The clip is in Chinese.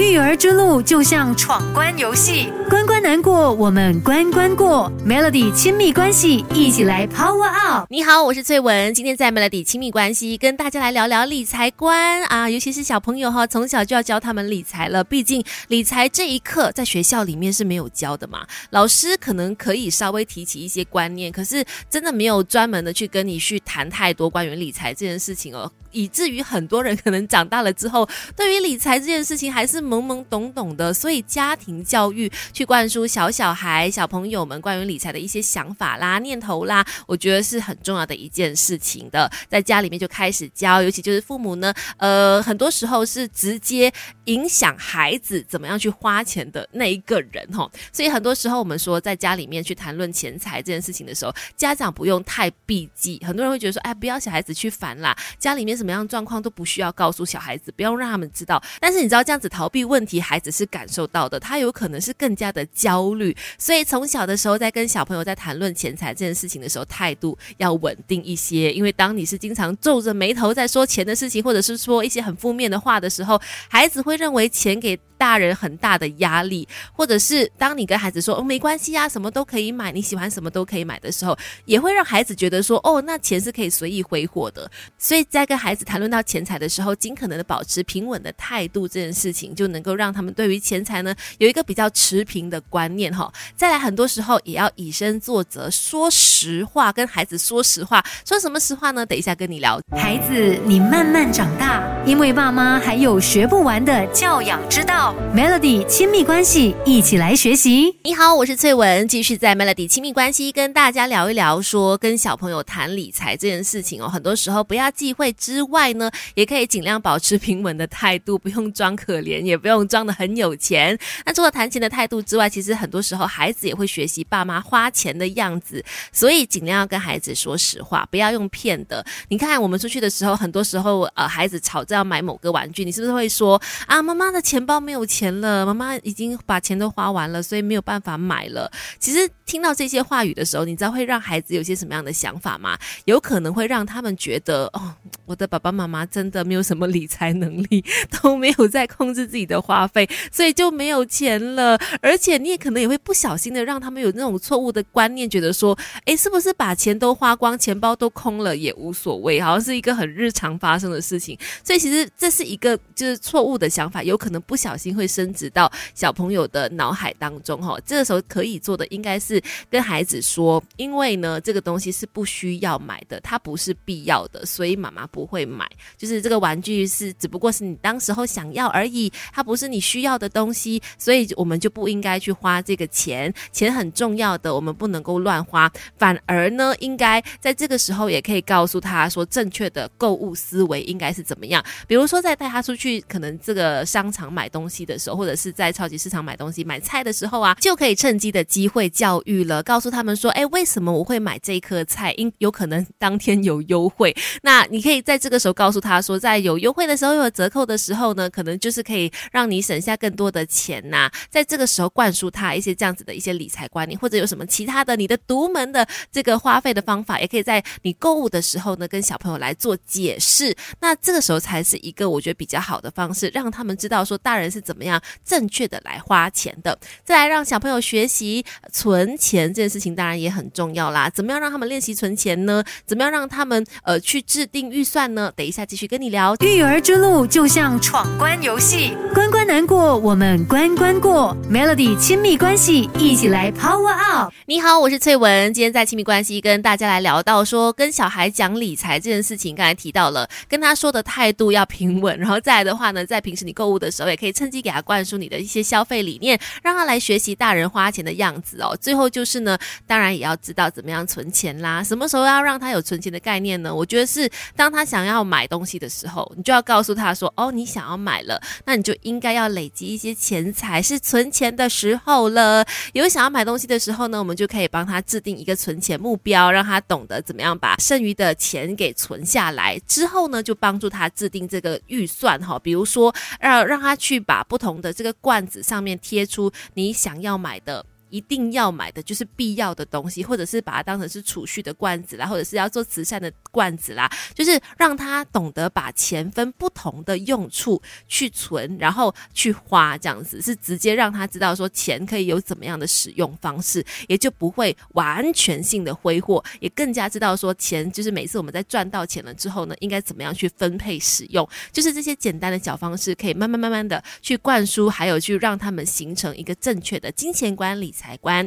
育儿之路就像闯关游戏，关关难过，我们关关过。Melody 亲密关系，一起来 Power Up。你好，我是翠文，今天在 Melody 亲密关系跟大家来聊聊理财观啊，尤其是小朋友哈，从小就要教他们理财了。毕竟理财这一课在学校里面是没有教的嘛，老师可能可以稍微提起一些观念，可是真的没有专门的去跟你去谈太多关于理财这件事情哦。以至于很多人可能长大了之后，对于理财这件事情还是懵懵懂懂的。所以家庭教育去灌输小小孩、小朋友们关于理财的一些想法啦、念头啦，我觉得是很重要的一件事情的。在家里面就开始教，尤其就是父母呢，呃，很多时候是直接影响孩子怎么样去花钱的那一个人哈。所以很多时候我们说在家里面去谈论钱财这件事情的时候，家长不用太避忌。很多人会觉得说，哎，不要小孩子去烦啦，家里面。什么样状况都不需要告诉小孩子，不用让他们知道。但是你知道这样子逃避问题，孩子是感受到的，他有可能是更加的焦虑。所以从小的时候，在跟小朋友在谈论钱财这件事情的时候，态度要稳定一些。因为当你是经常皱着眉头在说钱的事情，或者是说一些很负面的话的时候，孩子会认为钱给。大人很大的压力，或者是当你跟孩子说“哦，没关系啊，什么都可以买，你喜欢什么都可以买”的时候，也会让孩子觉得说“哦，那钱是可以随意挥霍的”。所以在跟孩子谈论到钱财的时候，尽可能的保持平稳的态度，这件事情就能够让他们对于钱财呢有一个比较持平的观念哈。再来，很多时候也要以身作则，说实话，跟孩子说实话。说什么实话呢？等一下跟你聊。孩子，你慢慢长大，因为爸妈还有学不完的教养之道。Melody 亲密关系，一起来学习。你好，我是翠文，继续在 Melody 亲密关系跟大家聊一聊，说跟小朋友谈理财这件事情哦。很多时候不要忌讳之外呢，也可以尽量保持平稳的态度，不用装可怜，也不用装的很有钱。那除了谈钱的态度之外，其实很多时候孩子也会学习爸妈花钱的样子，所以尽量要跟孩子说实话，不要用骗的。你看我们出去的时候，很多时候呃，孩子吵着要买某个玩具，你是不是会说啊，妈妈的钱包没？有钱了，妈妈已经把钱都花完了，所以没有办法买了。其实听到这些话语的时候，你知道会让孩子有些什么样的想法吗？有可能会让他们觉得，哦，我的爸爸妈妈真的没有什么理财能力，都没有在控制自己的花费，所以就没有钱了。而且你也可能也会不小心的让他们有那种错误的观念，觉得说，诶，是不是把钱都花光，钱包都空了也无所谓，好像是一个很日常发生的事情。所以其实这是一个就是错误的想法，有可能不小心。会升值到小朋友的脑海当中哈，这个时候可以做的应该是跟孩子说，因为呢这个东西是不需要买的，它不是必要的，所以妈妈不会买。就是这个玩具是只不过是你当时候想要而已，它不是你需要的东西，所以我们就不应该去花这个钱。钱很重要的，我们不能够乱花，反而呢应该在这个时候也可以告诉他说，正确的购物思维应该是怎么样。比如说在带他出去，可能这个商场买东西。的时候，或者是在超级市场买东西、买菜的时候啊，就可以趁机的机会教育了，告诉他们说：“哎，为什么我会买这颗菜？因有可能当天有优惠。那你可以在这个时候告诉他说，在有优惠的时候、有折扣的时候呢，可能就是可以让你省下更多的钱呐。在这个时候灌输他一些这样子的一些理财观念，或者有什么其他的你的独门的这个花费的方法，也可以在你购物的时候呢，跟小朋友来做解释。那这个时候才是一个我觉得比较好的方式，让他们知道说大人是怎。么样正确的来花钱的？再来让小朋友学习存钱这件事情，当然也很重要啦。怎么样让他们练习存钱呢？怎么样让他们呃去制定预算呢？等一下继续跟你聊。育儿之路就像闯关游戏，关关难过，我们关关过。Melody 亲密关系，一起来 Power Up。你好，我是翠文。今天在亲密关系跟大家来聊到说，跟小孩讲理财这件事情，刚才提到了，跟他说的态度要平稳。然后再来的话呢，在平时你购物的时候，也可以趁机。给他灌输你的一些消费理念，让他来学习大人花钱的样子哦。最后就是呢，当然也要知道怎么样存钱啦。什么时候要让他有存钱的概念呢？我觉得是当他想要买东西的时候，你就要告诉他说：“哦，你想要买了，那你就应该要累积一些钱财，是存钱的时候了。”有想要买东西的时候呢，我们就可以帮他制定一个存钱目标，让他懂得怎么样把剩余的钱给存下来。之后呢，就帮助他制定这个预算哈，比如说让让他去把。不同的这个罐子上面贴出你想要买的。一定要买的就是必要的东西，或者是把它当成是储蓄的罐子啦，或者是要做慈善的罐子啦，就是让他懂得把钱分不同的用处去存，然后去花，这样子是直接让他知道说钱可以有怎么样的使用方式，也就不会完全性的挥霍，也更加知道说钱就是每次我们在赚到钱了之后呢，应该怎么样去分配使用，就是这些简单的小方式，可以慢慢慢慢的去灌输，还有去让他们形成一个正确的金钱管、理观。